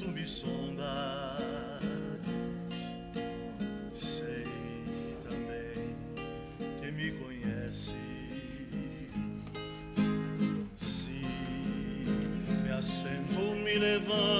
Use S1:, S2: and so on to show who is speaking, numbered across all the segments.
S1: tu me sondas, sei também que me conhece. Se me assento, me levanto,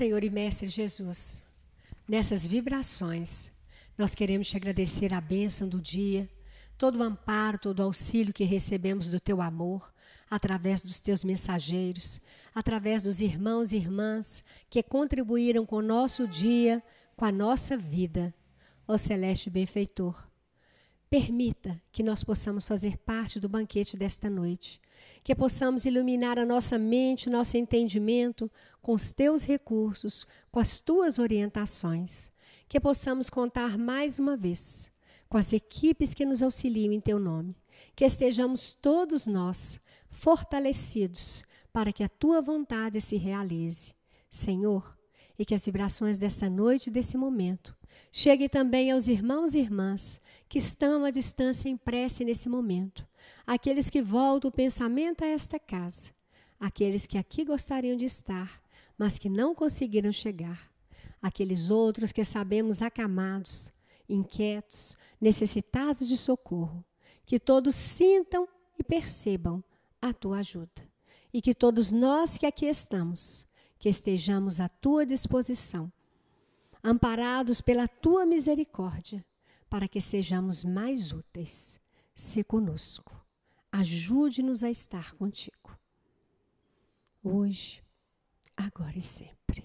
S1: Senhor
S2: e Mestre Jesus, nessas vibrações, nós queremos te agradecer a bênção do dia, todo o amparo, todo o auxílio que recebemos do teu amor, através dos teus mensageiros, através dos irmãos e irmãs que contribuíram com o nosso dia, com a nossa vida. Ó Celeste Benfeitor, permita que nós possamos fazer parte do banquete desta noite, que possamos iluminar a nossa mente, o nosso entendimento com os teus recursos, com as tuas orientações, que possamos contar mais uma vez com as equipes que nos auxiliam em teu nome, que estejamos todos nós fortalecidos para que a tua vontade se realize. Senhor, e que as vibrações dessa noite e desse momento cheguem também aos irmãos e irmãs que estão à distância em prece nesse momento, aqueles que voltam o pensamento a esta casa, aqueles que aqui gostariam de estar, mas que não conseguiram chegar, aqueles outros que sabemos acamados, inquietos, necessitados de socorro, que todos sintam e percebam a tua ajuda. E que todos nós que aqui estamos, que estejamos à tua disposição, amparados pela tua misericórdia, para que sejamos mais úteis. Se conosco. Ajude-nos a estar contigo. Hoje, agora e sempre.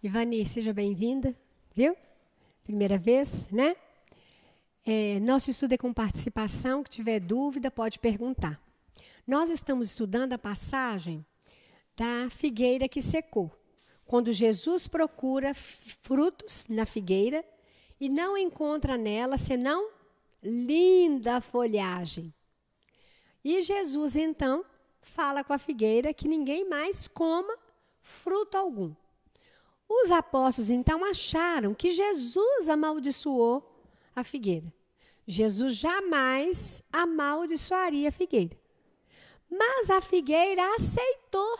S2: Ivani, seja bem-vinda, viu? Primeira vez, né? É, nosso estudo é com participação. Que tiver dúvida, pode perguntar. Nós estamos estudando a passagem da figueira que secou. Quando Jesus procura frutos na figueira e não encontra nela senão linda folhagem. E Jesus então fala com a figueira que ninguém mais coma fruto algum. Os apóstolos então acharam que Jesus amaldiçoou a figueira. Jesus jamais amaldiçoaria a figueira. Mas a figueira aceitou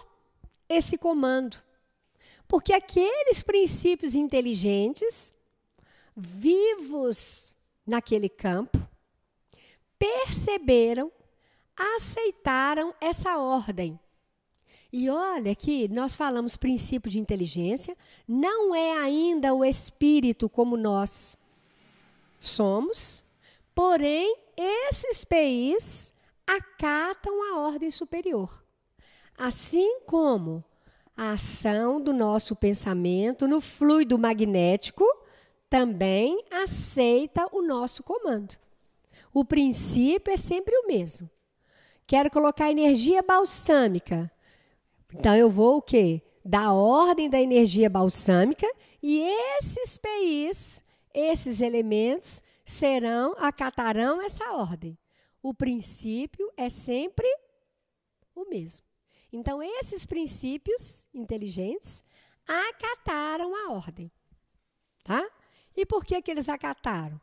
S2: esse comando. Porque aqueles princípios inteligentes, vivos naquele campo, perceberam, aceitaram essa ordem. E olha que nós falamos princípio de inteligência, não é ainda o espírito como nós somos, porém, esses PIs acatam a ordem superior. Assim como a ação do nosso pensamento no fluido magnético também aceita o nosso comando. O princípio é sempre o mesmo. Quero colocar energia balsâmica. Então eu vou o quê? Dar ordem da energia balsâmica e esses PIs, esses elementos serão acatarão essa ordem. O princípio é sempre o mesmo. Então, esses princípios inteligentes acataram a ordem. Tá? E por que, que eles acataram?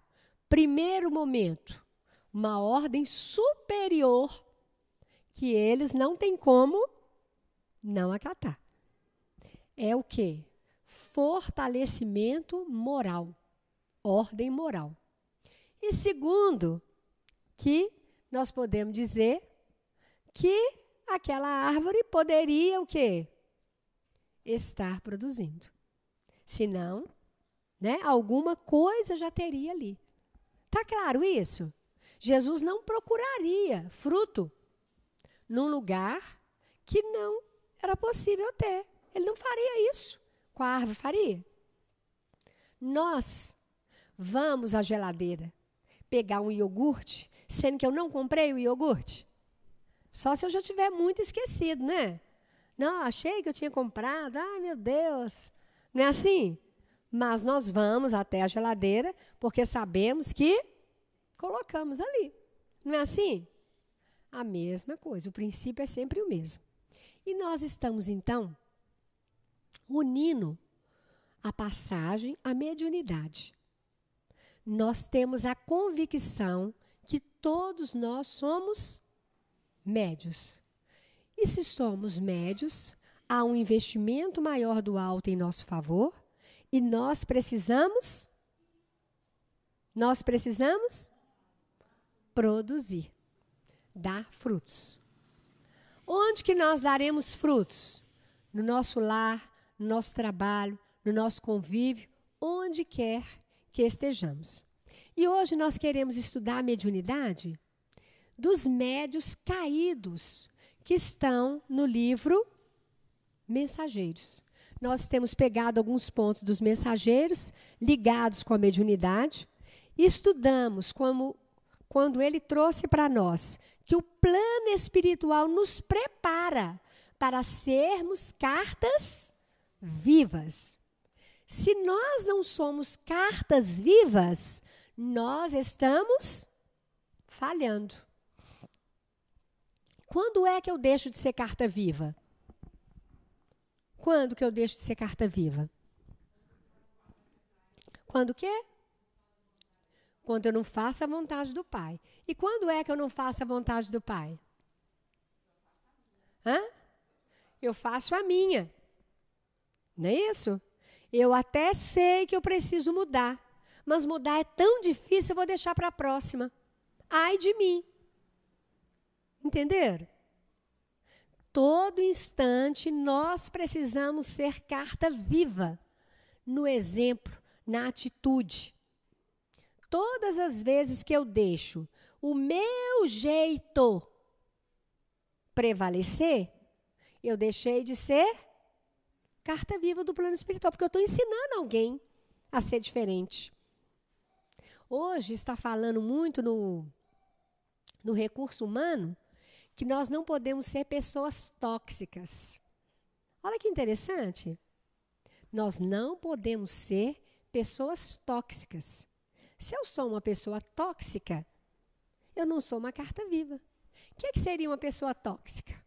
S2: Primeiro momento, uma ordem superior que eles não têm como não acatar. É o que? Fortalecimento moral, ordem moral. E segundo, que nós podemos dizer que aquela árvore poderia o quê? Estar produzindo. Senão, né, alguma coisa já teria ali. Tá claro isso? Jesus não procuraria fruto num lugar que não era possível ter. Ele não faria isso. Com a árvore faria? Nós vamos à geladeira pegar um iogurte, sendo que eu não comprei o iogurte? Só se eu já tiver muito esquecido, né? Não, achei que eu tinha comprado. Ai, meu Deus. Não é assim? Mas nós vamos até a geladeira porque sabemos que colocamos ali. Não é assim? A mesma coisa. O princípio é sempre o mesmo. E nós estamos, então, unindo a passagem à mediunidade. Nós temos a convicção que todos nós somos médios. E se somos médios, há um investimento maior do alto em nosso favor e nós precisamos nós precisamos produzir, dar frutos. Onde que nós daremos frutos? No nosso lar, no nosso trabalho, no nosso convívio, onde quer que estejamos. E hoje nós queremos estudar a mediunidade dos médios caídos que estão no livro Mensageiros. Nós temos pegado alguns pontos dos mensageiros ligados com a mediunidade e estudamos como quando ele trouxe para nós que o plano espiritual nos prepara para sermos cartas vivas. Se nós não somos cartas vivas, nós estamos falhando. Quando é que eu deixo de ser carta viva? Quando que eu deixo de ser carta viva? Quando o quê? Quando eu não faço a vontade do Pai. E quando é que eu não faço a vontade do Pai? Hã? Eu faço a minha. Não é isso? Eu até sei que eu preciso mudar, mas mudar é tão difícil, eu vou deixar para a próxima. Ai de mim. Entenderam? Todo instante nós precisamos ser carta viva no exemplo, na atitude. Todas as vezes que eu deixo o meu jeito prevalecer, eu deixei de ser carta viva do plano espiritual, porque eu estou ensinando alguém a ser diferente. Hoje está falando muito no, no recurso humano que nós não podemos ser pessoas tóxicas. Olha que interessante. Nós não podemos ser pessoas tóxicas. Se eu sou uma pessoa tóxica, eu não sou uma carta viva. O que, é que seria uma pessoa tóxica?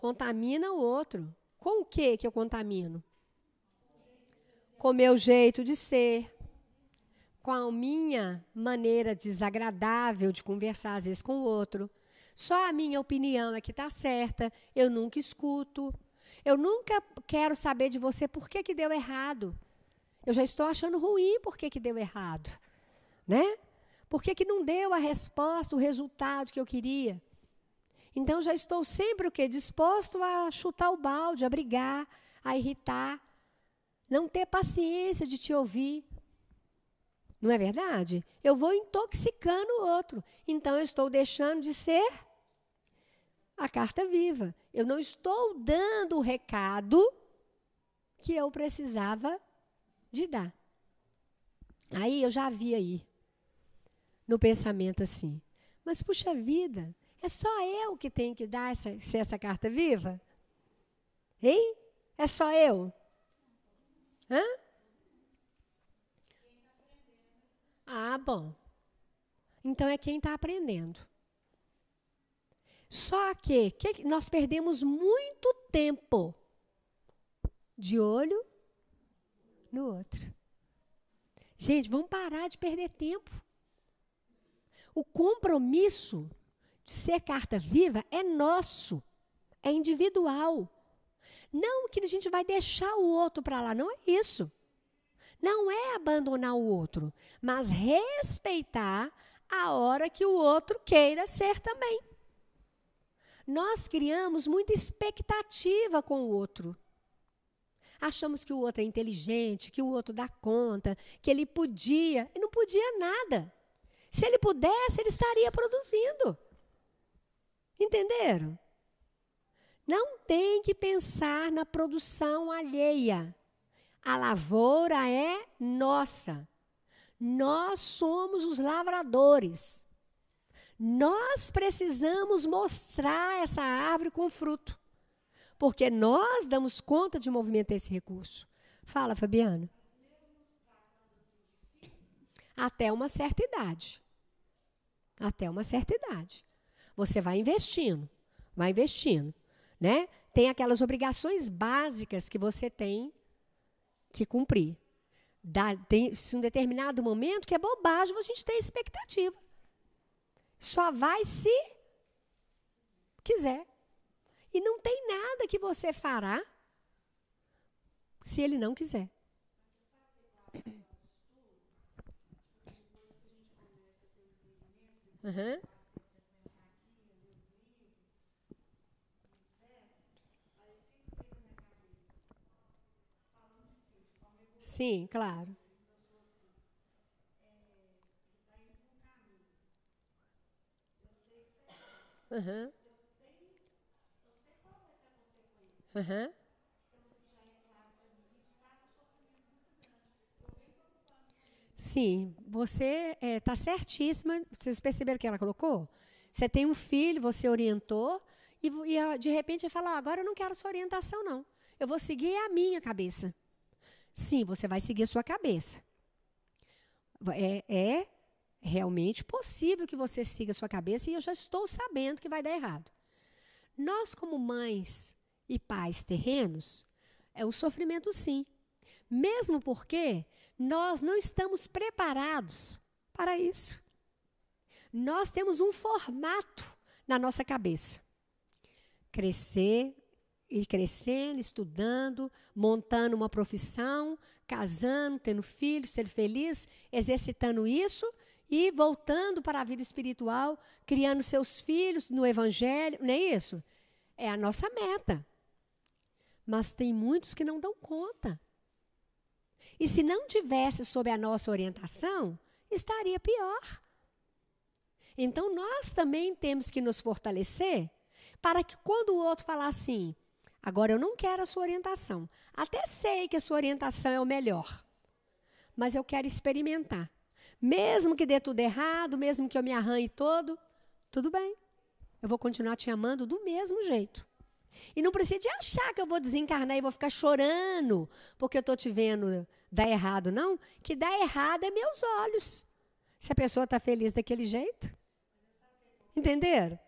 S2: Contamina o outro. Com o que que eu contamino? Com o meu jeito de ser, com a minha maneira desagradável de conversar, às vezes, com o outro. Só a minha opinião é que está certa, eu nunca escuto. Eu nunca quero saber de você por que, que deu errado. Eu já estou achando ruim por que, que deu errado. Né? Por que, que não deu a resposta, o resultado que eu queria? Então já estou sempre o quê? Disposto a chutar o balde, a brigar, a irritar, não ter paciência de te ouvir. Não é verdade? Eu vou intoxicando o outro. Então eu estou deixando de ser a carta viva. Eu não estou dando o recado que eu precisava de dar. Aí eu já vi aí no pensamento assim. Mas puxa vida, é só eu que tenho que dar essa, ser essa carta viva? Hein? É só eu? Hã? Ah, bom. Então é quem está aprendendo. Só que, que nós perdemos muito tempo de olho no outro. Gente, vamos parar de perder tempo. O compromisso ser carta viva é nosso, é individual. Não que a gente vai deixar o outro para lá, não é isso. Não é abandonar o outro, mas respeitar a hora que o outro queira ser também. Nós criamos muita expectativa com o outro. Achamos que o outro é inteligente, que o outro dá conta, que ele podia, e não podia nada. Se ele pudesse, ele estaria produzindo. Entenderam? Não tem que pensar na produção alheia. A lavoura é nossa. Nós somos os lavradores. Nós precisamos mostrar essa árvore com fruto. Porque nós damos conta de movimentar esse recurso. Fala, Fabiana. Até uma certa idade. Até uma certa idade. Você vai investindo, vai investindo, né? Tem aquelas obrigações básicas que você tem que cumprir. Dá, tem se um determinado momento que é bobagem a gente tem expectativa. Só vai se quiser. E não tem nada que você fará se ele não quiser. Uhum. Sim, claro. Uhum. Uhum. Sim, você está é, tá certíssima. Vocês perceberam que ela colocou? Você tem um filho, você orientou, e, e de repente fala: ah, agora eu não quero sua orientação, não. Eu vou seguir a minha cabeça. Sim, você vai seguir a sua cabeça. É, é realmente possível que você siga a sua cabeça e eu já estou sabendo que vai dar errado. Nós, como mães e pais terrenos, é um sofrimento sim. Mesmo porque nós não estamos preparados para isso. Nós temos um formato na nossa cabeça. Crescer, ir crescendo, estudando, montando uma profissão, casando, tendo filhos, ser feliz, exercitando isso e voltando para a vida espiritual, criando seus filhos no evangelho, não é isso? É a nossa meta. Mas tem muitos que não dão conta. E se não tivesse sob a nossa orientação, estaria pior. Então nós também temos que nos fortalecer para que quando o outro falar assim, Agora, eu não quero a sua orientação. Até sei que a sua orientação é o melhor. Mas eu quero experimentar. Mesmo que dê tudo errado, mesmo que eu me arranhe todo, tudo bem. Eu vou continuar te amando do mesmo jeito. E não precisa de achar que eu vou desencarnar e vou ficar chorando porque eu estou te vendo dar errado, não. Que dar errado é meus olhos. Se a pessoa está feliz daquele jeito. Entenderam?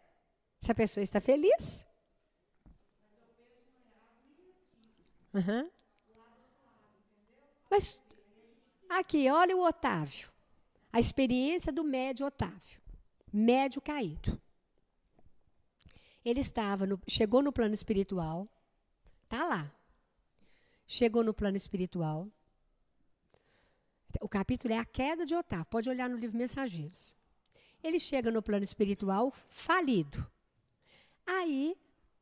S2: Se a pessoa está feliz. Uhum. Mas aqui, olha o Otávio. A experiência do médio Otávio. Médio caído. Ele estava no, chegou no plano espiritual, tá lá. Chegou no plano espiritual. O capítulo é a queda de Otávio. Pode olhar no livro Mensageiros. Ele chega no plano espiritual falido. Aí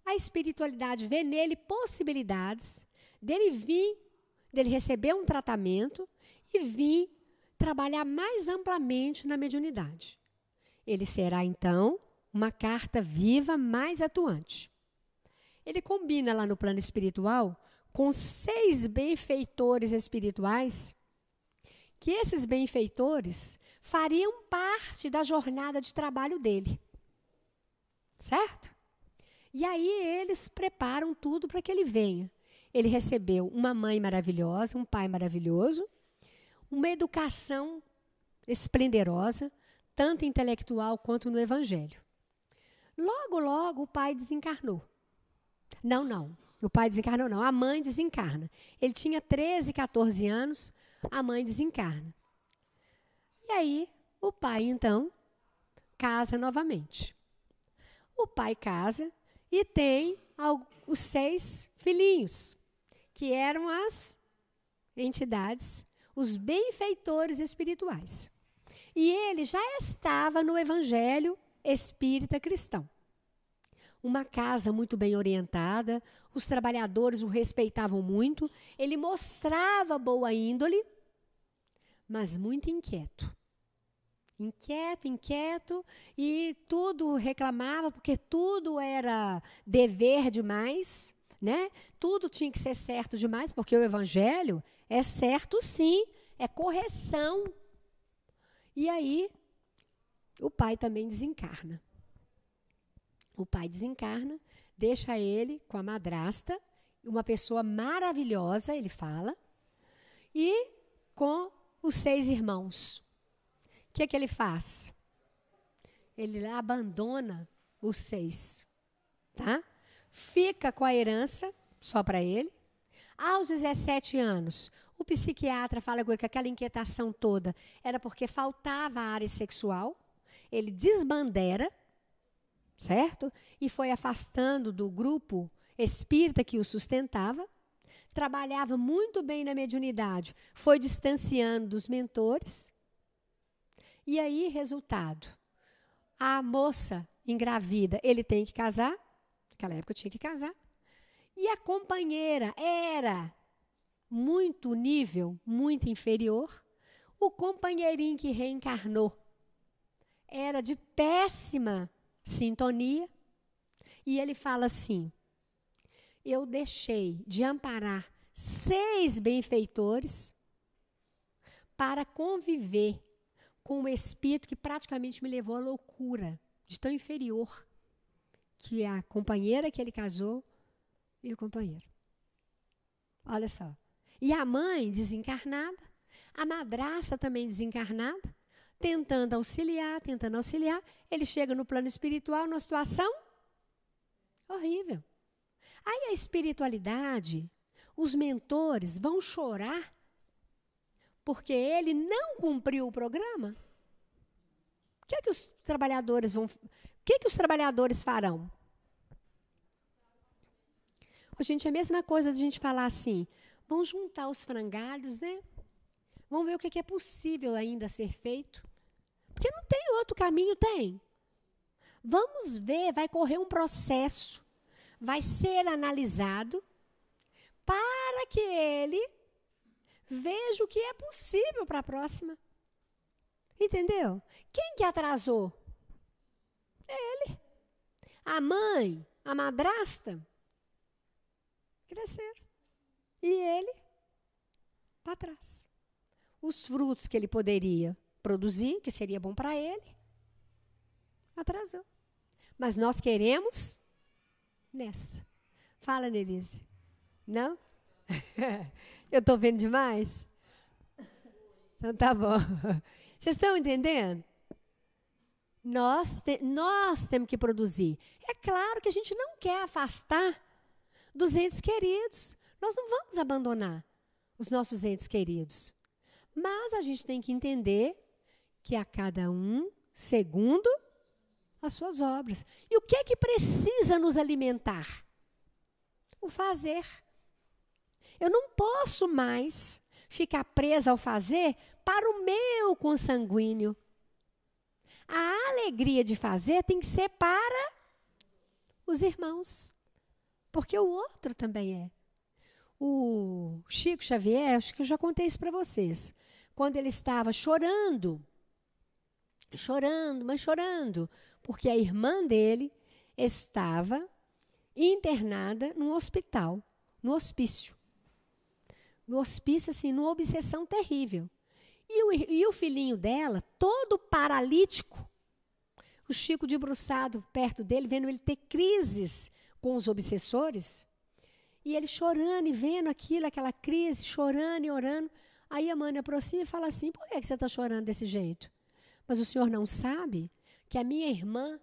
S2: a espiritualidade vê nele possibilidades dele vir, dele receber um tratamento e vir trabalhar mais amplamente na mediunidade. Ele será então uma carta viva mais atuante. Ele combina lá no plano espiritual com seis benfeitores espirituais, que esses benfeitores fariam parte da jornada de trabalho dele. Certo? E aí eles preparam tudo para que ele venha. Ele recebeu uma mãe maravilhosa, um pai maravilhoso, uma educação esplendorosa, tanto intelectual quanto no evangelho. Logo, logo, o pai desencarnou. Não, não. O pai desencarnou, não. A mãe desencarna. Ele tinha 13, 14 anos, a mãe desencarna. E aí, o pai, então, casa novamente. O pai casa e tem os seis filhinhos, que eram as entidades, os benfeitores espirituais. E ele já estava no evangelho espírita cristão. Uma casa muito bem orientada, os trabalhadores o respeitavam muito, ele mostrava boa índole, mas muito inquieto. Inquieto, inquieto, e tudo reclamava, porque tudo era dever demais, né? Tudo tinha que ser certo demais, porque o evangelho é certo sim, é correção. E aí o pai também desencarna. O pai desencarna, deixa ele com a madrasta, uma pessoa maravilhosa, ele fala, e com os seis irmãos. O que, que ele faz? Ele abandona os seis, tá? Fica com a herança só para ele. Aos 17 anos, o psiquiatra fala ele que aquela inquietação toda era porque faltava a área sexual ele desbandera, certo? E foi afastando do grupo espírita que o sustentava. Trabalhava muito bem na mediunidade, foi distanciando dos mentores. E aí, resultado: a moça engravida, ele tem que casar. Naquela época tinha que casar. E a companheira era muito nível, muito inferior. O companheirinho que reencarnou era de péssima sintonia. E ele fala assim: Eu deixei de amparar seis benfeitores para conviver com um espírito que praticamente me levou à loucura, de tão inferior que a companheira que ele casou e o companheiro. Olha só. E a mãe desencarnada, a madraça também desencarnada, tentando auxiliar, tentando auxiliar, ele chega no plano espiritual numa situação horrível. Aí a espiritualidade, os mentores vão chorar porque ele não cumpriu o programa. O que é que os trabalhadores vão, que que os trabalhadores farão? Oh, gente, é a mesma coisa de a gente falar assim, vamos juntar os frangalhos, né? Vamos ver o que é possível ainda ser feito. Porque não tem outro caminho, tem. Vamos ver, vai correr um processo, vai ser analisado para que ele veja o que é possível para a próxima. Entendeu? Quem que atrasou? Ele. A mãe, a madrasta, cresceram. E ele, para trás. Os frutos que ele poderia produzir, que seria bom para ele, atrasou. Mas nós queremos nessa. Fala, Nelise. Não? Eu estou vendo demais? Então tá bom. Vocês estão entendendo? Nós, te, nós temos que produzir. É claro que a gente não quer afastar dos entes queridos. Nós não vamos abandonar os nossos entes queridos. Mas a gente tem que entender que a cada um, segundo as suas obras. E o que é que precisa nos alimentar? O fazer. Eu não posso mais ficar presa ao fazer para o meu consanguíneo. A alegria de fazer tem que ser para os irmãos, porque o outro também é. O Chico Xavier, acho que eu já contei isso para vocês, quando ele estava chorando, chorando, mas chorando, porque a irmã dele estava internada num hospital, no hospício. No hospício, assim, numa obsessão terrível. E o, e o filhinho dela, todo paralítico, o Chico debruçado perto dele, vendo ele ter crises com os obsessores, e ele chorando e vendo aquilo, aquela crise, chorando e orando. Aí a mãe aproxima e fala assim: por que você está chorando desse jeito? Mas o senhor não sabe que a minha irmã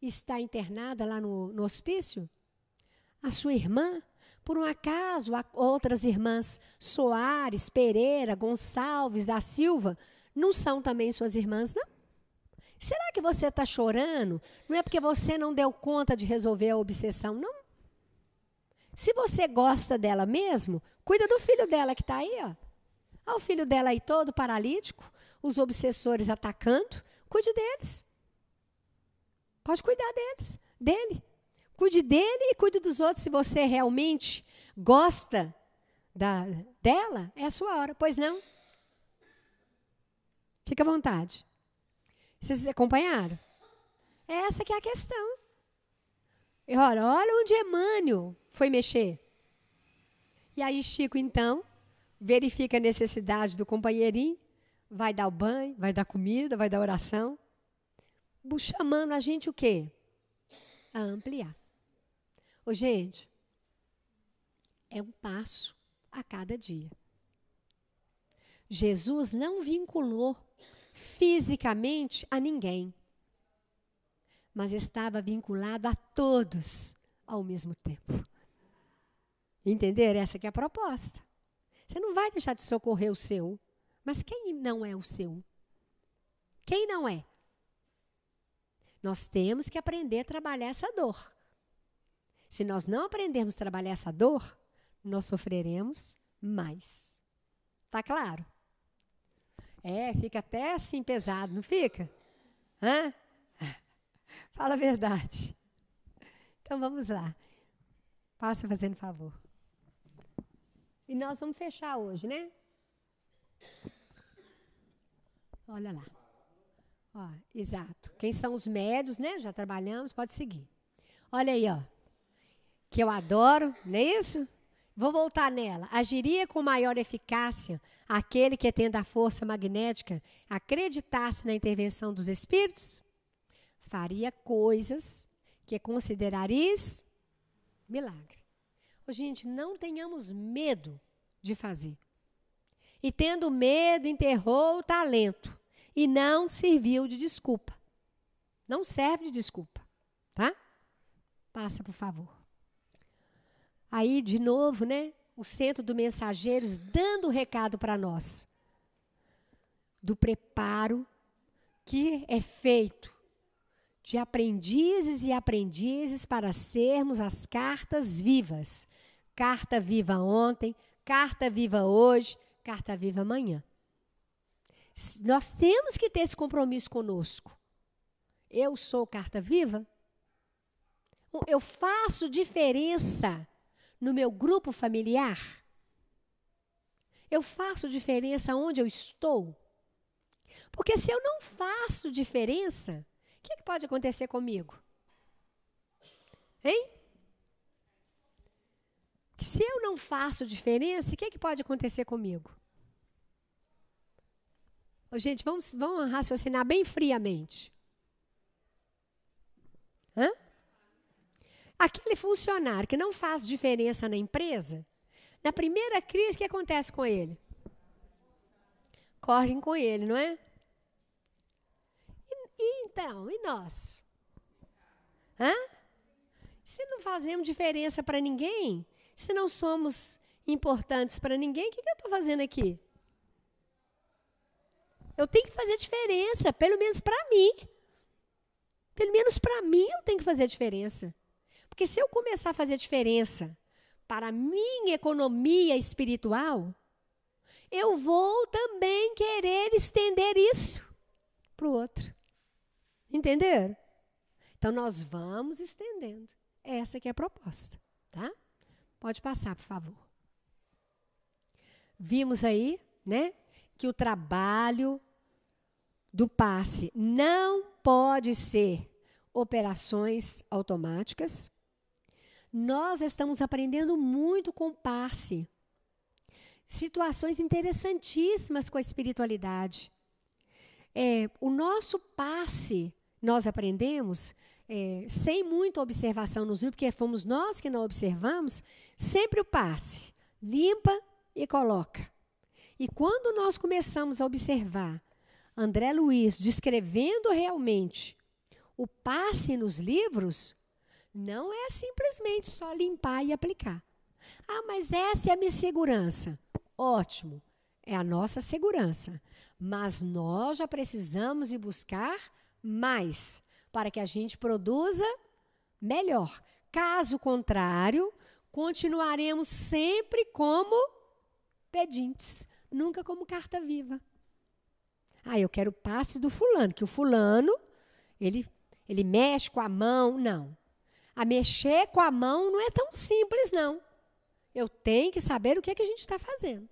S2: está internada lá no, no hospício? A sua irmã por um acaso, outras irmãs Soares, Pereira, Gonçalves, da Silva, não são também suas irmãs, não? Será que você está chorando? Não é porque você não deu conta de resolver a obsessão, não? Se você gosta dela mesmo, cuida do filho dela que está aí, ó. Olha o filho dela aí todo paralítico, os obsessores atacando, cuide deles. Pode cuidar deles, dele. Cuide dele e cuide dos outros. Se você realmente gosta da, dela, é a sua hora. Pois não? Fica à vontade. Vocês acompanharam? Essa que é a questão. E olha, olha onde Emmanuel foi mexer. E aí Chico, então, verifica a necessidade do companheirinho, vai dar o banho, vai dar comida, vai dar oração, chamando a gente o quê? A ampliar. Ô, gente, é um passo a cada dia. Jesus não vinculou fisicamente a ninguém, mas estava vinculado a todos ao mesmo tempo. Entender? Essa que é a proposta. Você não vai deixar de socorrer o seu, mas quem não é o seu? Quem não é? Nós temos que aprender a trabalhar essa dor. Se nós não aprendermos a trabalhar essa dor, nós sofreremos mais. Tá claro? É, fica até assim pesado, não fica? Hã? Fala a verdade. Então vamos lá. Passa fazendo favor. E nós vamos fechar hoje, né? Olha lá. Ó, exato. Quem são os médios, né? Já trabalhamos, pode seguir. Olha aí, ó que eu adoro, não é isso? Vou voltar nela. Agiria com maior eficácia aquele que, tendo a força magnética, acreditasse na intervenção dos espíritos? Faria coisas que considerareis milagre. Oh, gente, não tenhamos medo de fazer. E tendo medo, enterrou o talento e não serviu de desculpa. Não serve de desculpa, tá? Passa, por favor. Aí, de novo, né? O centro do Mensageiros dando o recado para nós do preparo que é feito de aprendizes e aprendizes para sermos as cartas vivas. Carta viva ontem, carta viva hoje, carta viva amanhã. Nós temos que ter esse compromisso conosco. Eu sou carta viva? Eu faço diferença no meu grupo familiar? Eu faço diferença onde eu estou? Porque se eu não faço diferença, o que, que pode acontecer comigo? Hein? Se eu não faço diferença, o que, que pode acontecer comigo? Gente, vamos, vamos raciocinar bem friamente. Hã? Aquele funcionário que não faz diferença na empresa, na primeira crise, o que acontece com ele? Correm com ele, não é? E, e então, e nós? Hã? Se não fazemos diferença para ninguém, se não somos importantes para ninguém, o que, que eu estou fazendo aqui? Eu tenho que fazer diferença, pelo menos para mim. Pelo menos para mim eu tenho que fazer diferença. Porque se eu começar a fazer diferença para a minha economia espiritual, eu vou também querer estender isso para o outro. Entenderam? Então nós vamos estendendo. Essa que é a proposta, tá? Pode passar, por favor. Vimos aí, né, que o trabalho do passe não pode ser operações automáticas. Nós estamos aprendendo muito com passe. Situações interessantíssimas com a espiritualidade. É, o nosso passe, nós aprendemos, é, sem muita observação nos livros, porque fomos nós que não observamos, sempre o passe. Limpa e coloca. E quando nós começamos a observar André Luiz descrevendo realmente o passe nos livros, não é simplesmente só limpar e aplicar. Ah, mas essa é a minha segurança. Ótimo, é a nossa segurança. Mas nós já precisamos ir buscar mais para que a gente produza melhor. Caso contrário, continuaremos sempre como pedintes, nunca como carta viva. Ah, eu quero o passe do fulano, que o fulano, ele, ele mexe com a mão. Não. A mexer com a mão não é tão simples, não. Eu tenho que saber o que, é que a gente está fazendo.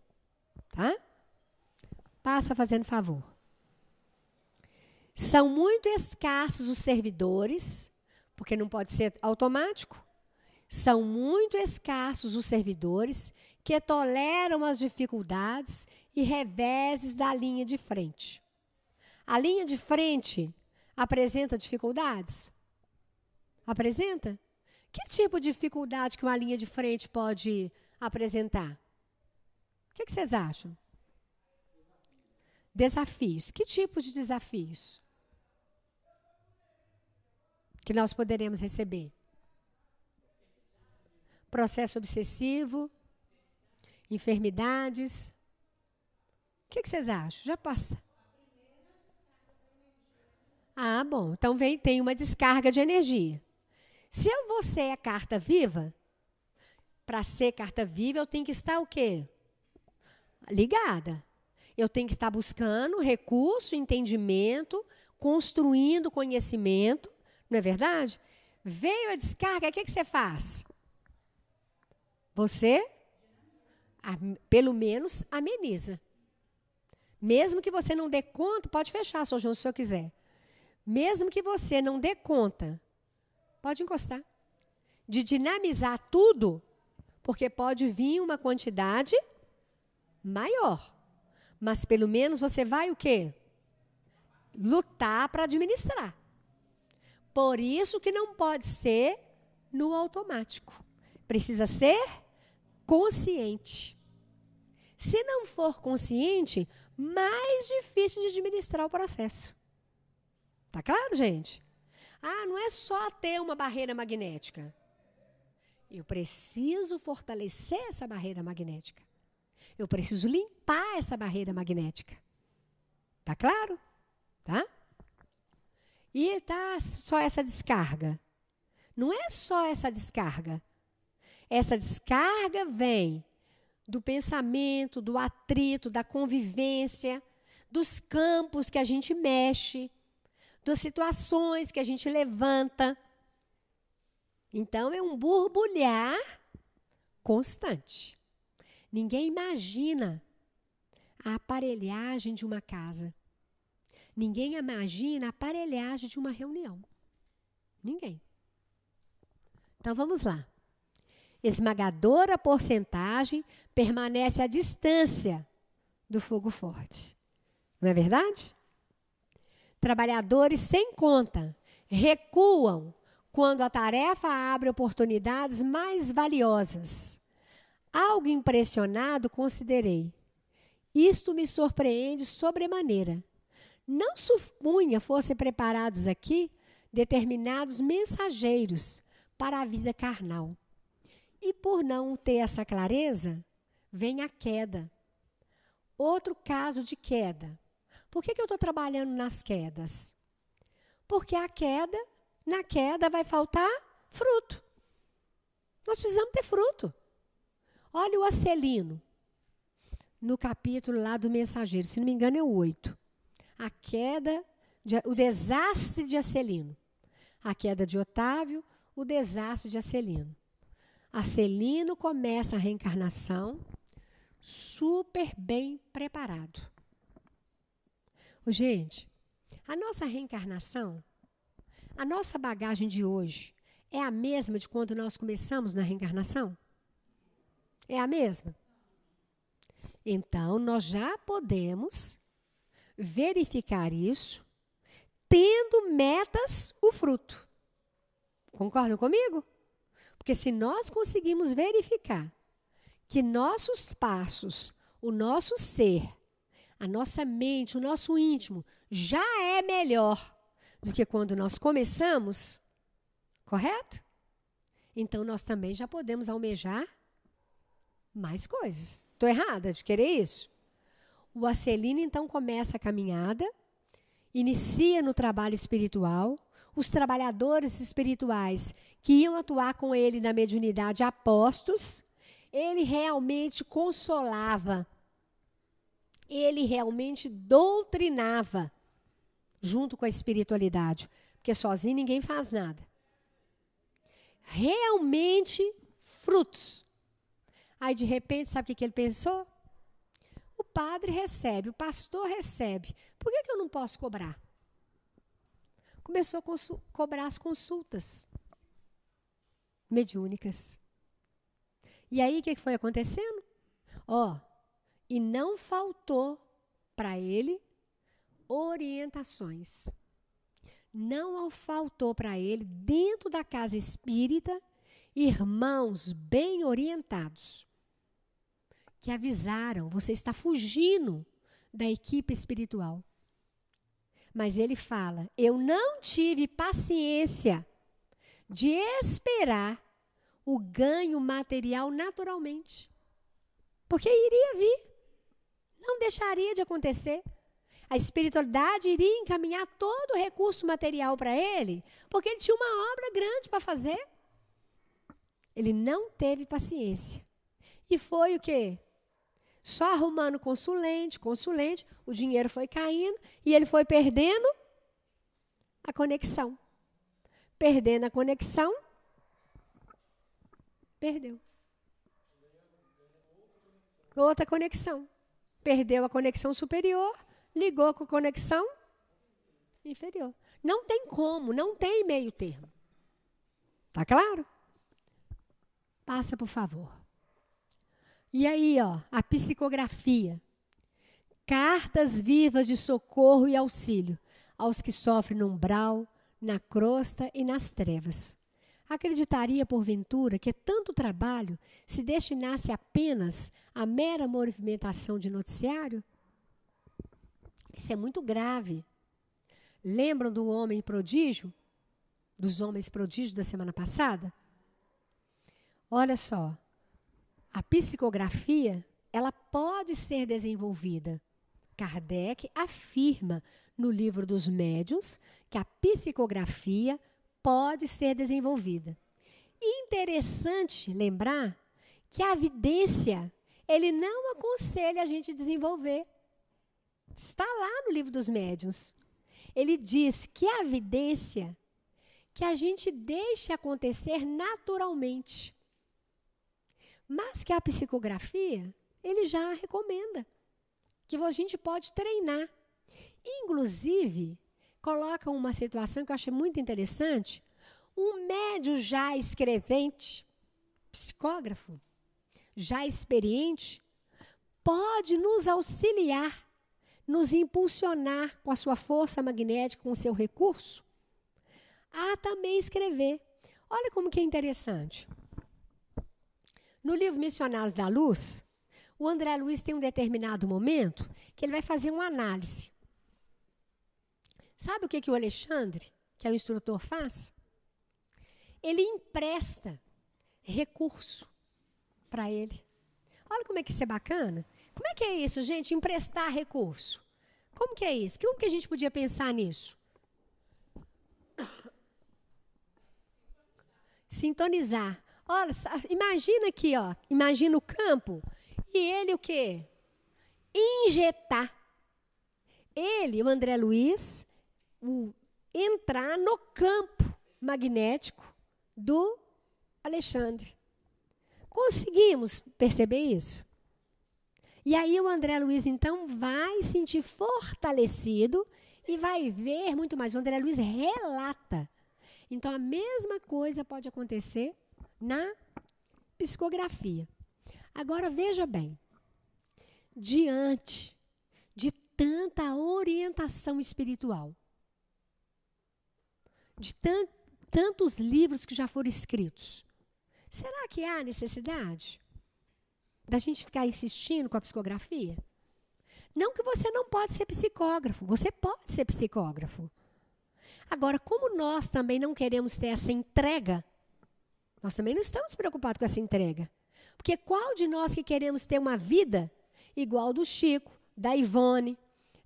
S2: Tá? Passa fazendo favor. São muito escassos os servidores, porque não pode ser automático. São muito escassos os servidores que toleram as dificuldades e reveses da linha de frente. A linha de frente apresenta dificuldades? Apresenta? Que tipo de dificuldade que uma linha de frente pode apresentar? O que, que vocês acham? Desafios. Que tipos de desafios? Que nós poderemos receber? Processo obsessivo, enfermidades. O que, que vocês acham? Já passa. Ah, bom. Então vem, tem uma descarga de energia. Se eu vou ser a carta viva, para ser carta viva, eu tenho que estar o quê? Ligada. Eu tenho que estar buscando recurso, entendimento, construindo conhecimento, não é verdade? Veio a descarga, o que, que você faz? Você, pelo menos, ameniza. Mesmo que você não dê conta, pode fechar, Sr. João, se o senhor quiser. Mesmo que você não dê conta, pode encostar, de dinamizar tudo, porque pode vir uma quantidade maior. Mas pelo menos você vai o quê? Lutar para administrar. Por isso que não pode ser no automático. Precisa ser consciente. Se não for consciente, mais difícil de administrar o processo. Tá claro, gente? Ah, não é só ter uma barreira magnética. Eu preciso fortalecer essa barreira magnética. Eu preciso limpar essa barreira magnética. Tá claro? Tá? E tá só essa descarga. Não é só essa descarga. Essa descarga vem do pensamento, do atrito, da convivência, dos campos que a gente mexe das situações que a gente levanta. Então, é um borbulhar constante. Ninguém imagina a aparelhagem de uma casa. Ninguém imagina a aparelhagem de uma reunião. Ninguém. Então vamos lá. Esmagadora porcentagem permanece à distância do fogo forte. Não é verdade? Trabalhadores sem conta recuam quando a tarefa abre oportunidades mais valiosas. Algo impressionado considerei. Isto me surpreende sobremaneira. Não supunha fossem preparados aqui determinados mensageiros para a vida carnal. E por não ter essa clareza, vem a queda. Outro caso de queda. Por que, que eu estou trabalhando nas quedas? Porque a queda, na queda vai faltar fruto. Nós precisamos ter fruto. Olha o acelino, no capítulo lá do mensageiro, se não me engano é o 8. A queda, de, o desastre de Acelino. A queda de Otávio, o desastre de Acelino. Acelino começa a reencarnação super bem preparado. Gente, a nossa reencarnação, a nossa bagagem de hoje, é a mesma de quando nós começamos na reencarnação? É a mesma? Então, nós já podemos verificar isso tendo metas o fruto. Concordam comigo? Porque se nós conseguimos verificar que nossos passos, o nosso ser, a nossa mente, o nosso íntimo já é melhor do que quando nós começamos, correto? Então nós também já podemos almejar mais coisas. Estou errada de querer isso? O Acelino então começa a caminhada, inicia no trabalho espiritual. Os trabalhadores espirituais que iam atuar com ele na mediunidade apostos, ele realmente consolava, ele realmente doutrinava junto com a espiritualidade, porque sozinho ninguém faz nada. Realmente frutos. Aí de repente, sabe o que ele pensou? O padre recebe, o pastor recebe. Por que, que eu não posso cobrar? Começou a cobrar as consultas mediúnicas. E aí o que foi acontecendo? Ó, e não faltou para ele orientações. Não faltou para ele, dentro da casa espírita, irmãos bem orientados, que avisaram: você está fugindo da equipe espiritual. Mas ele fala: eu não tive paciência de esperar o ganho material naturalmente. Porque iria vir. Não deixaria de acontecer. A espiritualidade iria encaminhar todo o recurso material para ele, porque ele tinha uma obra grande para fazer. Ele não teve paciência. E foi o quê? Só arrumando consulente, consulente, o dinheiro foi caindo e ele foi perdendo a conexão. Perdendo a conexão, perdeu. Outra conexão. Perdeu a conexão superior, ligou com a conexão inferior. Não tem como, não tem meio termo. Tá claro? Passa, por favor. E aí, ó, a psicografia. Cartas vivas de socorro e auxílio aos que sofrem no umbral, na crosta e nas trevas. Acreditaria, porventura, que tanto trabalho se destinasse apenas à mera movimentação de noticiário? Isso é muito grave. Lembram do homem prodígio? Dos homens prodígios da semana passada? Olha só, a psicografia, ela pode ser desenvolvida. Kardec afirma no livro dos médiuns que a psicografia pode ser desenvolvida. E interessante lembrar que a evidência, ele não aconselha a gente desenvolver. Está lá no livro dos médiuns. Ele diz que a evidência que a gente deixe acontecer naturalmente. Mas que a psicografia, ele já recomenda que a gente pode treinar. Inclusive, coloca uma situação que eu achei muito interessante. Um médio já escrevente, psicógrafo, já experiente, pode nos auxiliar, nos impulsionar com a sua força magnética, com o seu recurso, a também escrever Olha como que é interessante. No livro Missionários da Luz, o André Luiz tem um determinado momento que ele vai fazer uma análise. Sabe o que, que o Alexandre, que é o instrutor, faz? Ele empresta recurso para ele. Olha como é que isso é bacana. Como é que é isso, gente? Emprestar recurso. Como que é isso? Como que a gente podia pensar nisso? Sintonizar. Olha, imagina aqui, ó. Imagina o campo e ele o quê? Injetar. Ele, o André Luiz, o, entrar no campo magnético do Alexandre. Conseguimos perceber isso? E aí o André Luiz, então, vai sentir fortalecido e vai ver muito mais. O André Luiz relata. Então, a mesma coisa pode acontecer na psicografia. Agora, veja bem. Diante de tanta orientação espiritual, de tan tantos livros que já foram escritos, será que há necessidade da gente ficar insistindo com a psicografia? Não que você não pode ser psicógrafo, você pode ser psicógrafo. Agora, como nós também não queremos ter essa entrega, nós também não estamos preocupados com essa entrega. Porque qual de nós que queremos ter uma vida igual do Chico, da Ivone,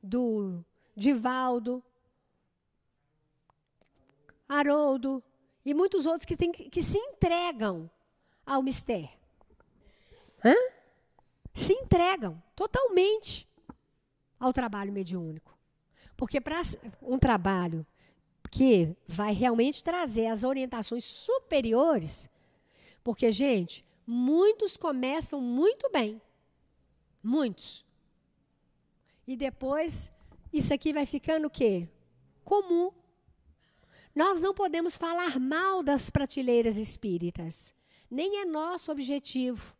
S2: do Divaldo, Haroldo e muitos outros que, tem, que se entregam ao mistério? Hã? Se entregam totalmente ao trabalho mediúnico. Porque para um trabalho que vai realmente trazer as orientações superiores, porque, gente, muitos começam muito bem. Muitos. E depois, isso aqui vai ficando o quê? Comum. Nós não podemos falar mal das prateleiras espíritas. Nem é nosso objetivo.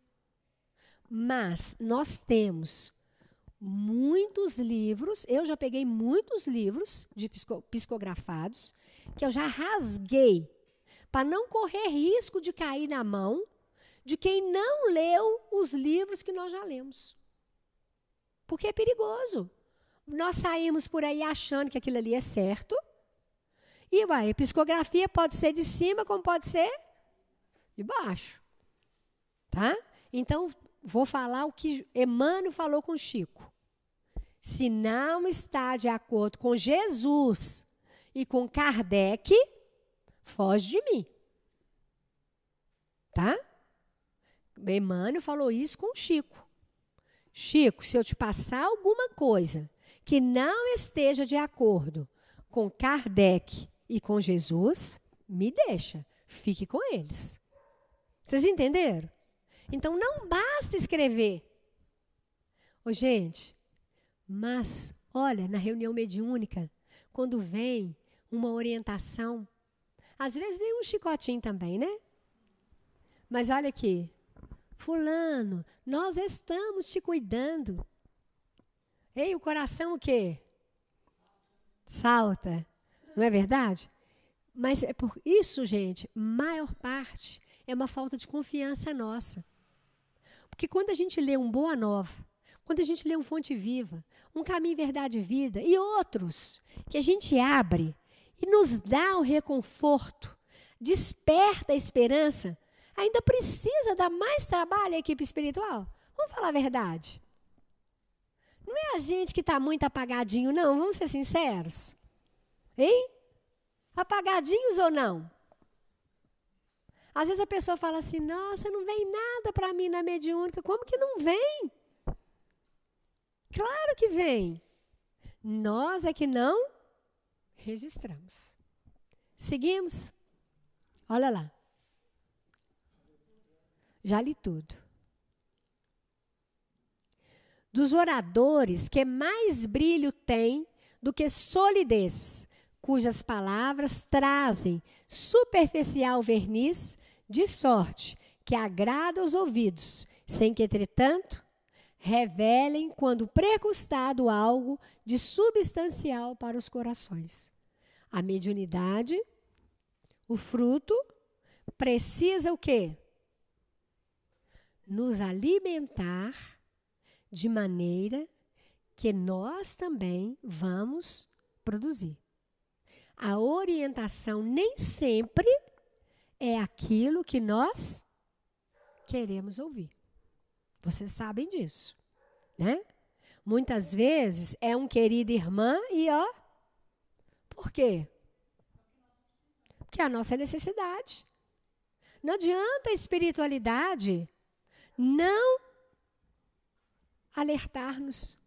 S2: Mas nós temos muitos livros, eu já peguei muitos livros de psicografados que eu já rasguei para não correr risco de cair na mão de quem não leu os livros que nós já lemos. Porque é perigoso. Nós saímos por aí achando que aquilo ali é certo. E a psicografia pode ser de cima, como pode ser de baixo. Tá? Então, vou falar o que Emmanuel falou com Chico. Se não está de acordo com Jesus e com Kardec, foge de mim. Tá? Emmanuel falou isso com Chico. Chico, se eu te passar alguma coisa que não esteja de acordo com Kardec e com Jesus, me deixa, fique com eles. Vocês entenderam? Então não basta escrever. Ô, gente, mas, olha, na reunião mediúnica, quando vem uma orientação, às vezes vem um chicotinho também, né? Mas olha aqui, Fulano, nós estamos te cuidando. Ei, o coração o quê? Salta. Não é verdade? Mas é por isso, gente, maior parte é uma falta de confiança nossa. Porque quando a gente lê um Boa Nova, quando a gente lê um Fonte Viva, um Caminho, Verdade e Vida e outros que a gente abre e nos dá o reconforto, desperta a esperança, ainda precisa dar mais trabalho à equipe espiritual? Vamos falar a verdade. Não é a gente que está muito apagadinho, não, vamos ser sinceros. Hein? Apagadinhos ou não? Às vezes a pessoa fala assim: nossa, não vem nada para mim na mediúnica. Como que não vem? Claro que vem. Nós é que não registramos. Seguimos. Olha lá. Já li tudo. Dos oradores que mais brilho têm do que solidez, cujas palavras trazem superficial verniz de sorte que agrada aos ouvidos, sem que, entretanto, revelem quando precustado algo de substancial para os corações. A mediunidade, o fruto precisa o quê? Nos alimentar de maneira que nós também vamos produzir. A orientação nem sempre é aquilo que nós queremos ouvir. Vocês sabem disso, né? Muitas vezes é um querido irmã e ó, por quê? Porque é a nossa necessidade. Não adianta a espiritualidade não alertar-nos.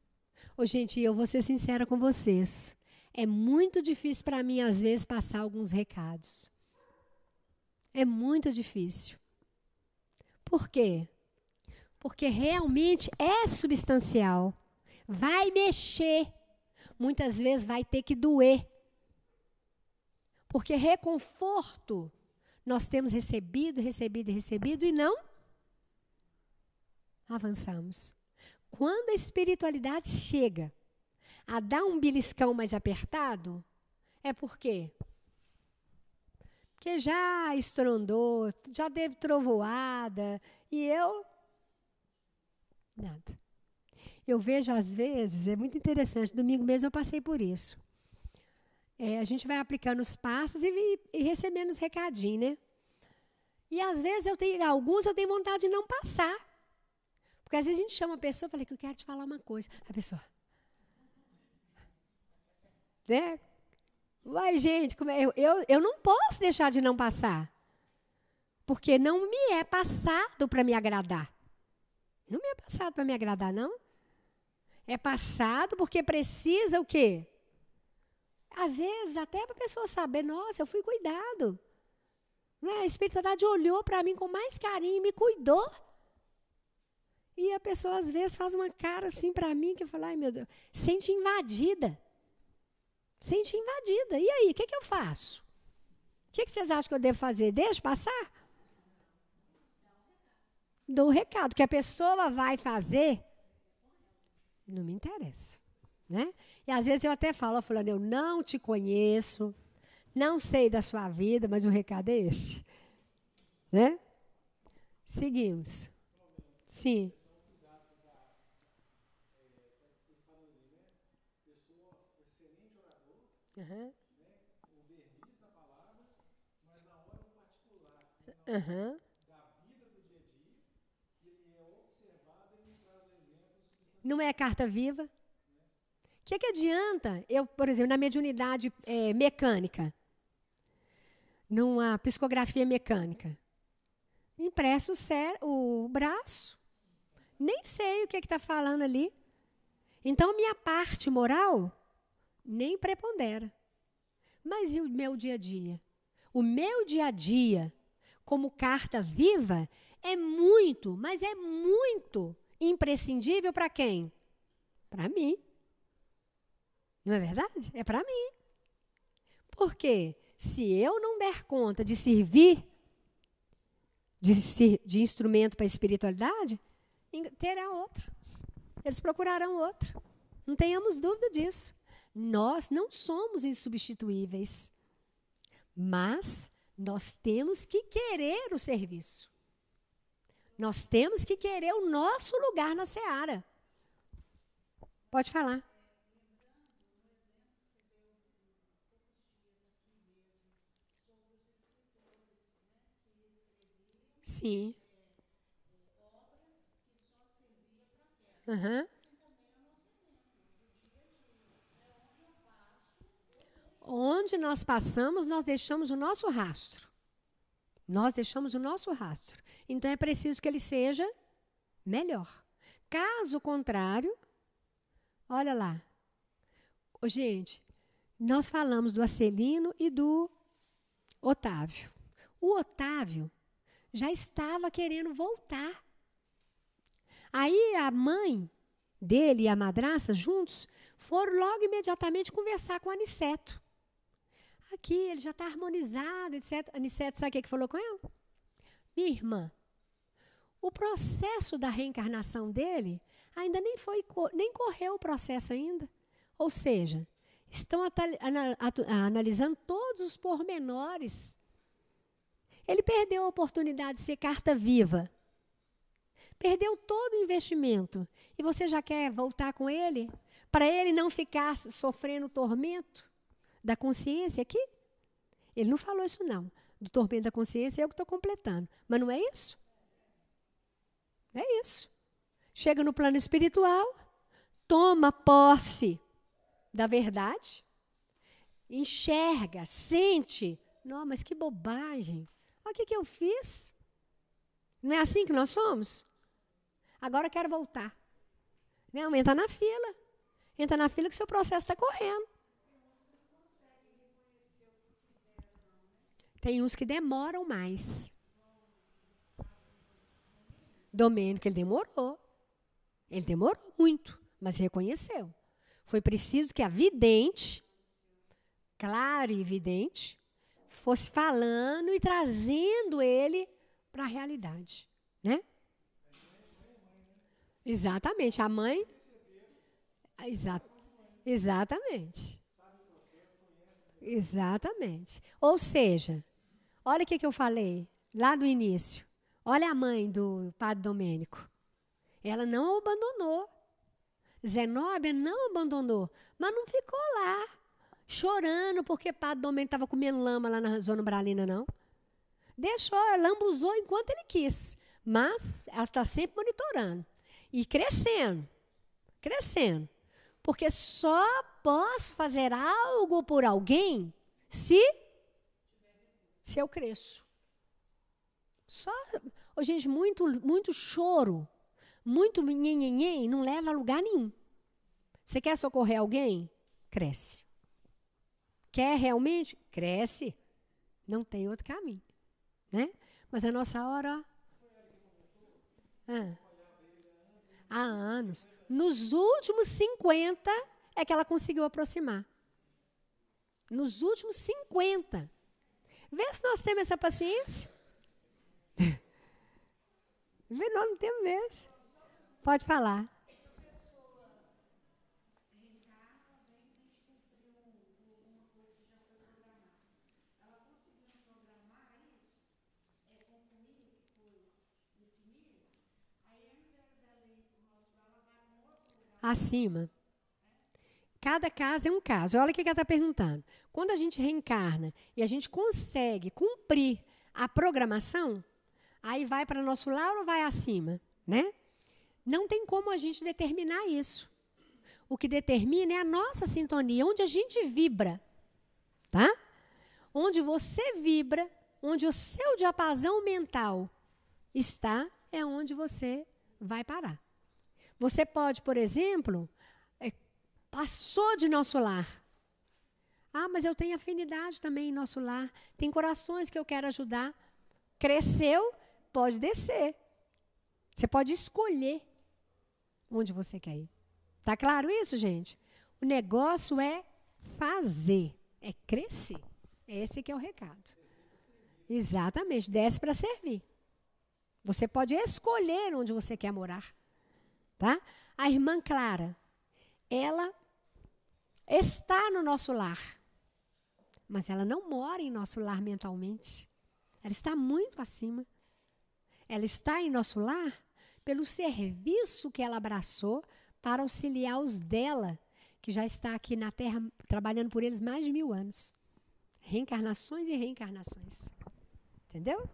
S2: Ô, gente, eu vou ser sincera com vocês. É muito difícil para mim, às vezes, passar alguns recados. É muito difícil. Por quê? Porque realmente é substancial. Vai mexer. Muitas vezes vai ter que doer. Porque reconforto nós temos recebido, recebido recebido e não avançamos. Quando a espiritualidade chega a dar um beliscão mais apertado, é por quê? Porque já estrondou, já teve trovoada, e eu. Nada. Eu vejo às vezes, é muito interessante, domingo mesmo eu passei por isso. É, a gente vai aplicando os passos e, e recebendo os recadinhos, né? E às vezes eu tenho, alguns eu tenho vontade de não passar. Porque às vezes a gente chama a pessoa e fala que eu quero te falar uma coisa. A pessoa. Né? Gente, como é? eu, eu, eu não posso deixar de não passar. Porque não me é passado para me agradar. Não me é passado para me agradar, não. É passado porque precisa o quê? Às vezes, até para a pessoa saber, nossa, eu fui cuidado. Né? A espiritualidade olhou para mim com mais carinho e me cuidou. E a pessoa, às vezes, faz uma cara assim para mim que eu falo, ai meu Deus, sente invadida. Sente invadida. E aí, o que, que eu faço? O que, que vocês acham que eu devo fazer? Deixa passar? Dou o recado. que a pessoa vai fazer, não me interessa. Né? E às vezes eu até falo, falando, eu não te conheço, não sei da sua vida, mas o recado é esse. Né? Seguimos. Sim. Uhum. O verniz da palavra, mas na hora particular, uhum. da vida do dia a dia, que ele é observado e traz exemplos. Não é carta viva? O que, que adianta eu, por exemplo, na mediunidade é, mecânica, numa psicografia mecânica, impresso o, o braço, nem sei o que está falando ali. Então, minha parte moral nem prepondera. Mas e o meu dia a dia? O meu dia a dia, como carta viva, é muito, mas é muito imprescindível para quem? Para mim. Não é verdade? É para mim. Porque se eu não der conta de servir de, de instrumento para a espiritualidade, terá outros. Eles procurarão outro. Não tenhamos dúvida disso. Nós não somos insubstituíveis, mas nós temos que querer o serviço. Nós temos que querer o nosso lugar na seara. Pode falar. Sim. Uhum. Onde nós passamos, nós deixamos o nosso rastro. Nós deixamos o nosso rastro. Então é preciso que ele seja melhor. Caso contrário, olha lá. Gente, nós falamos do Acelino e do Otávio. O Otávio já estava querendo voltar. Aí a mãe dele e a madraça, juntos, foram logo imediatamente conversar com o Aniceto. Aqui, ele já está harmonizado, etc. Aniceto, sabe o que, é que falou com ela? Minha irmã, o processo da reencarnação dele ainda nem foi, nem correu o processo ainda. Ou seja, estão analisando todos os pormenores. Ele perdeu a oportunidade de ser carta viva. Perdeu todo o investimento. E você já quer voltar com ele? Para ele não ficar sofrendo tormento da consciência aqui? Ele não falou isso, não. Do tormento da consciência é eu que estou completando. Mas não é isso? É isso. Chega no plano espiritual, toma posse da verdade, enxerga, sente. Não, mas que bobagem. Olha o que, que eu fiz. Não é assim que nós somos? Agora eu quero voltar. Não, entra na fila. Entra na fila que seu processo está correndo. Tem uns que demoram mais. Domênico, ele demorou. Ele demorou muito, mas reconheceu. Foi preciso que a vidente, claro e evidente, fosse falando e trazendo ele para a realidade, né? Exatamente, a mãe. Exa exatamente. Exatamente. Ou seja, olha o que, que eu falei lá do início. Olha a mãe do padre Domênico. Ela não o abandonou. Zenóbia não abandonou, mas não ficou lá chorando porque padre Domênico estava comendo lama lá na zona bralina, não. Deixou, lambuzou enquanto ele quis. Mas ela está sempre monitorando. E crescendo. Crescendo. Porque só posso fazer algo por alguém se se eu cresço. Só, oh, gente, muito, muito choro, muito nhenhenhen não leva a lugar nenhum. Você quer socorrer alguém? Cresce. Quer realmente? Cresce. Não tem outro caminho. Né? Mas a nossa hora. Ah, há anos. Nos últimos 50 é que ela conseguiu aproximar. Nos últimos 50. Vê se nós temos essa paciência. Vê, nós não temos mesmo. Pode falar. Acima. Cada caso é um caso. Olha o que ela está perguntando. Quando a gente reencarna e a gente consegue cumprir a programação, aí vai para nosso lar ou vai acima, né? Não tem como a gente determinar isso. O que determina é a nossa sintonia, onde a gente vibra, tá? Onde você vibra, onde o seu diapasão mental está, é onde você vai parar. Você pode, por exemplo, passou de nosso lar. Ah, mas eu tenho afinidade também em nosso lar. Tem corações que eu quero ajudar. Cresceu, pode descer. Você pode escolher onde você quer ir. Tá claro isso, gente? O negócio é fazer, é crescer. Esse que é o recado. Exatamente, desce para servir. Você pode escolher onde você quer morar. Tá? A irmã Clara, ela está no nosso lar, mas ela não mora em nosso lar mentalmente. Ela está muito acima. Ela está em nosso lar pelo serviço que ela abraçou para auxiliar os dela, que já está aqui na Terra trabalhando por eles mais de mil anos. Reencarnações e reencarnações. Entendeu?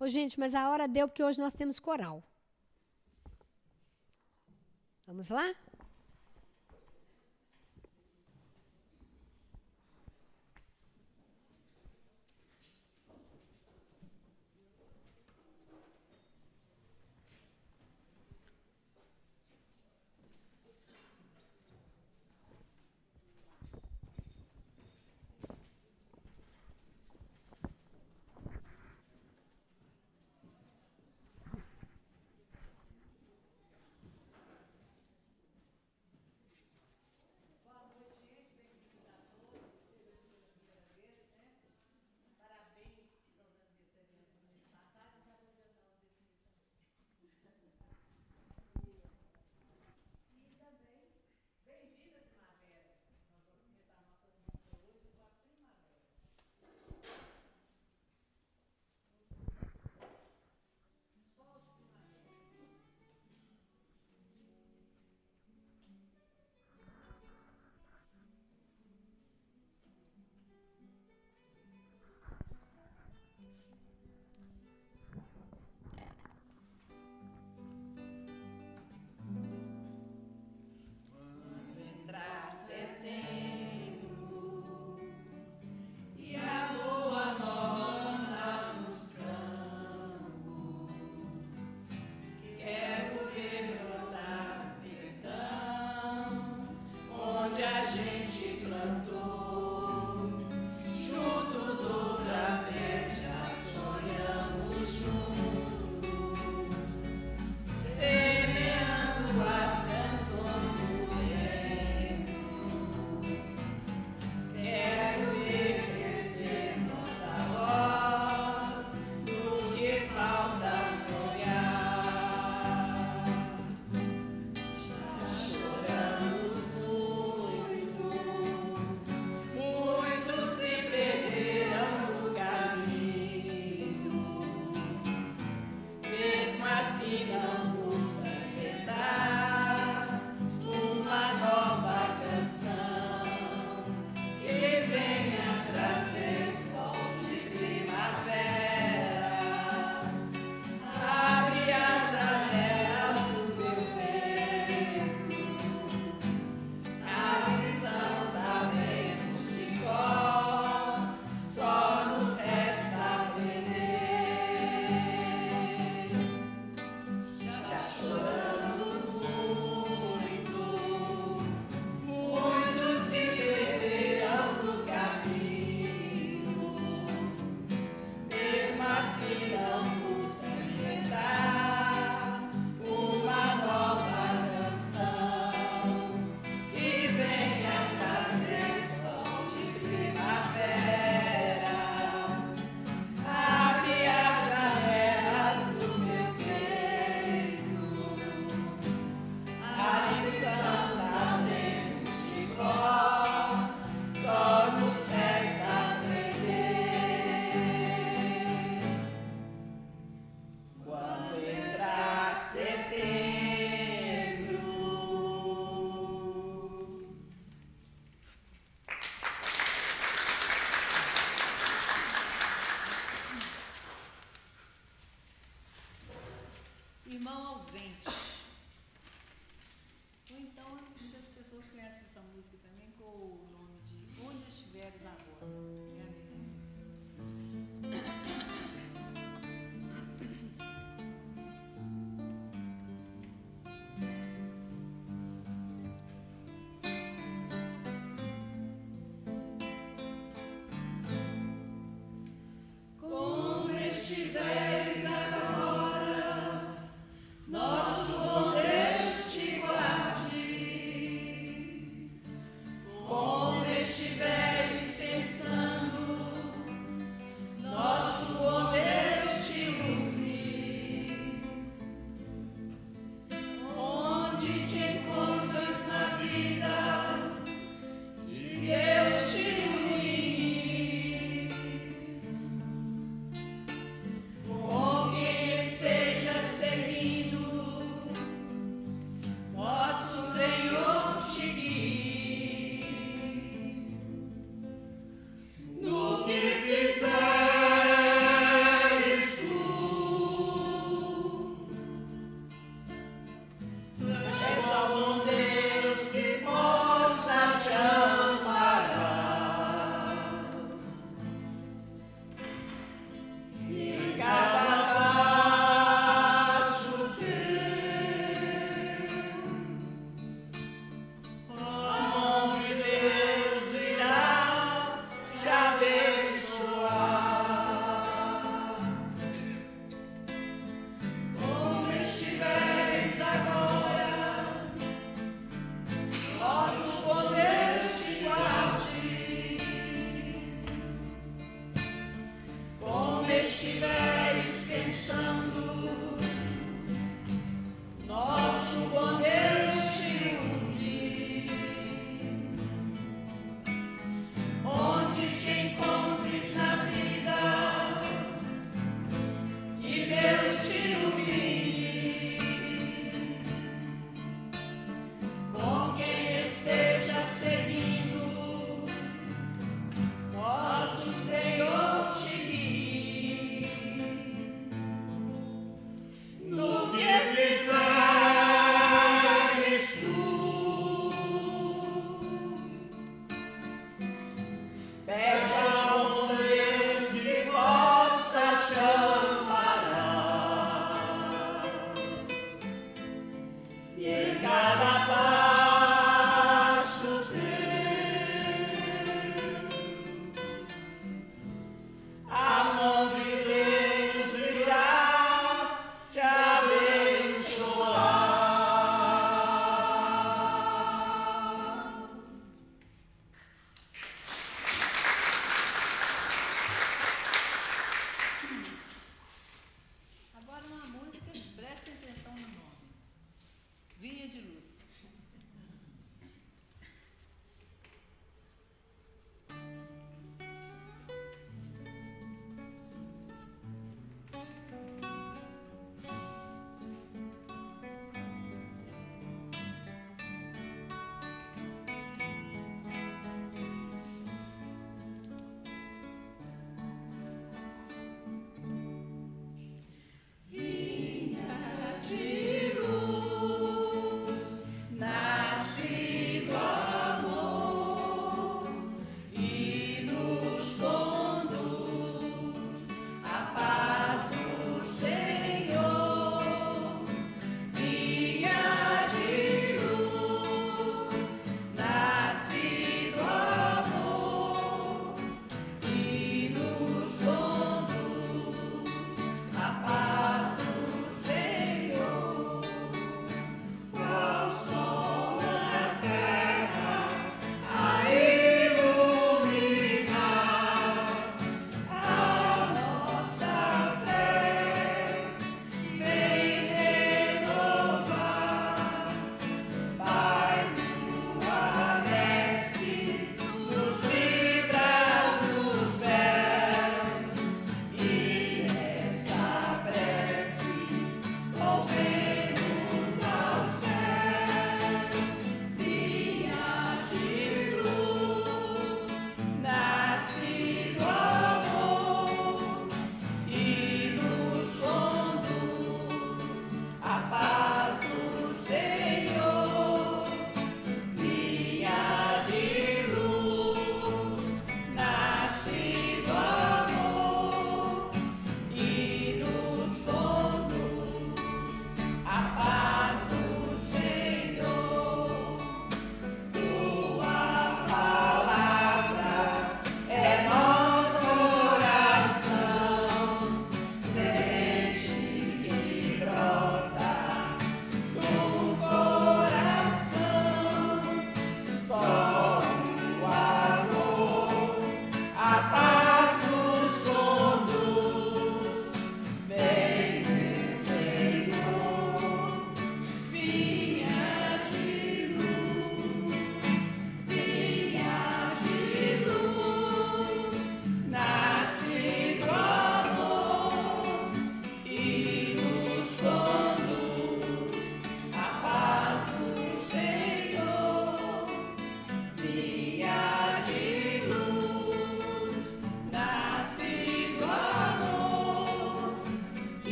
S2: Ô, gente, mas a hora deu porque hoje nós temos coral. Vamos lá?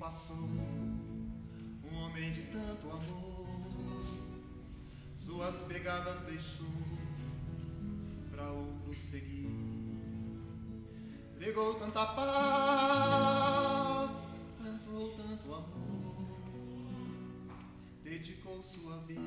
S3: passou um homem de tanto amor. Suas pegadas deixou para outro seguir. Pregou tanta paz, plantou tanto amor, dedicou sua vida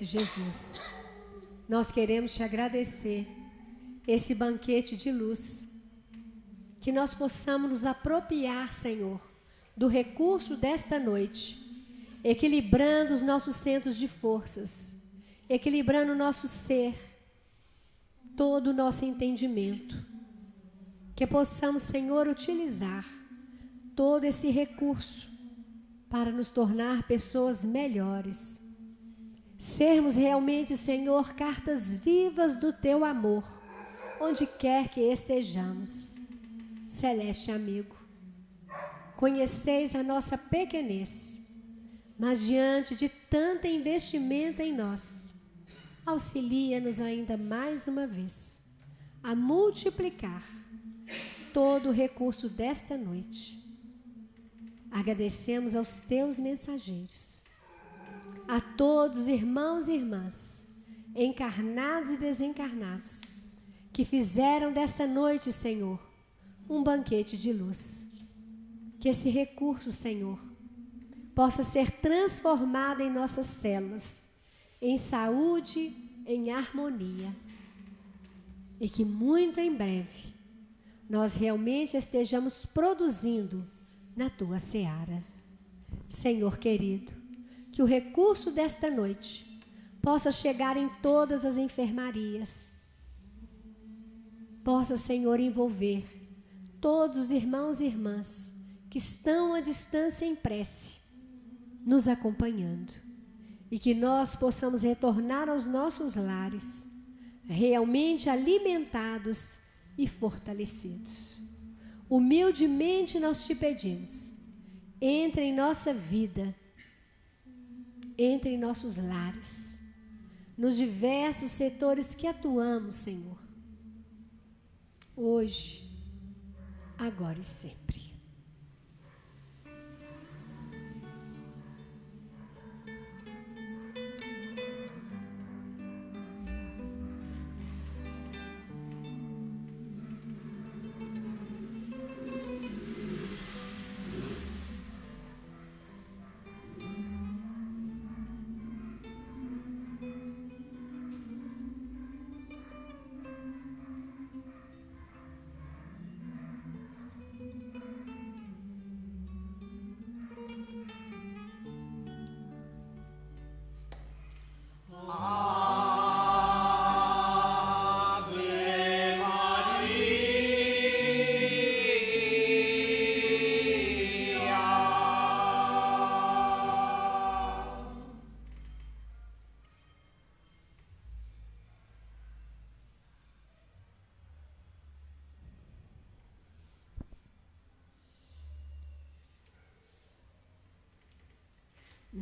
S2: e Mestre Jesus, nós queremos te agradecer esse banquete de luz. Que nós possamos nos apropriar, Senhor, do recurso desta noite, equilibrando os nossos centros de forças, equilibrando o nosso ser, todo o nosso entendimento. Que possamos, Senhor, utilizar todo esse recurso para nos tornar pessoas melhores. Sermos realmente, Senhor, cartas vivas do teu amor, onde quer que estejamos. Celeste amigo, conheceis a nossa pequenez, mas diante de tanto investimento em nós, auxilia-nos ainda mais uma vez a multiplicar todo o recurso desta noite Agradecemos aos teus mensageiros, a todos, irmãos e irmãs, encarnados e desencarnados, que fizeram dessa noite, Senhor, um banquete de luz. Que esse recurso, Senhor, possa ser transformado em nossas células, em saúde, em harmonia. E que muito em breve nós realmente estejamos produzindo na tua seara. Senhor querido, que o recurso desta noite possa chegar em todas as enfermarias, possa, Senhor, envolver todos os irmãos e irmãs que estão à distância em prece, nos acompanhando, e que nós possamos retornar aos nossos lares, realmente alimentados e fortalecidos. Humildemente nós te pedimos, entre em nossa vida, entre em nossos lares, nos diversos setores que atuamos, Senhor, hoje, agora e sempre.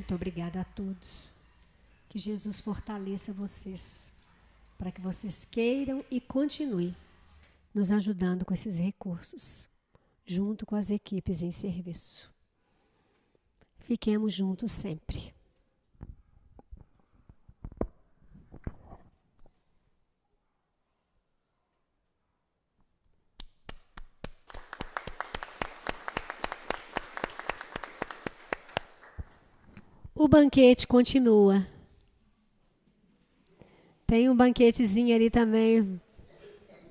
S2: Muito obrigada a todos. Que Jesus fortaleça vocês, para que vocês queiram e continuem nos ajudando com esses recursos, junto com as equipes em serviço. Fiquemos juntos sempre. O banquete continua. Tem um banquetezinho ali também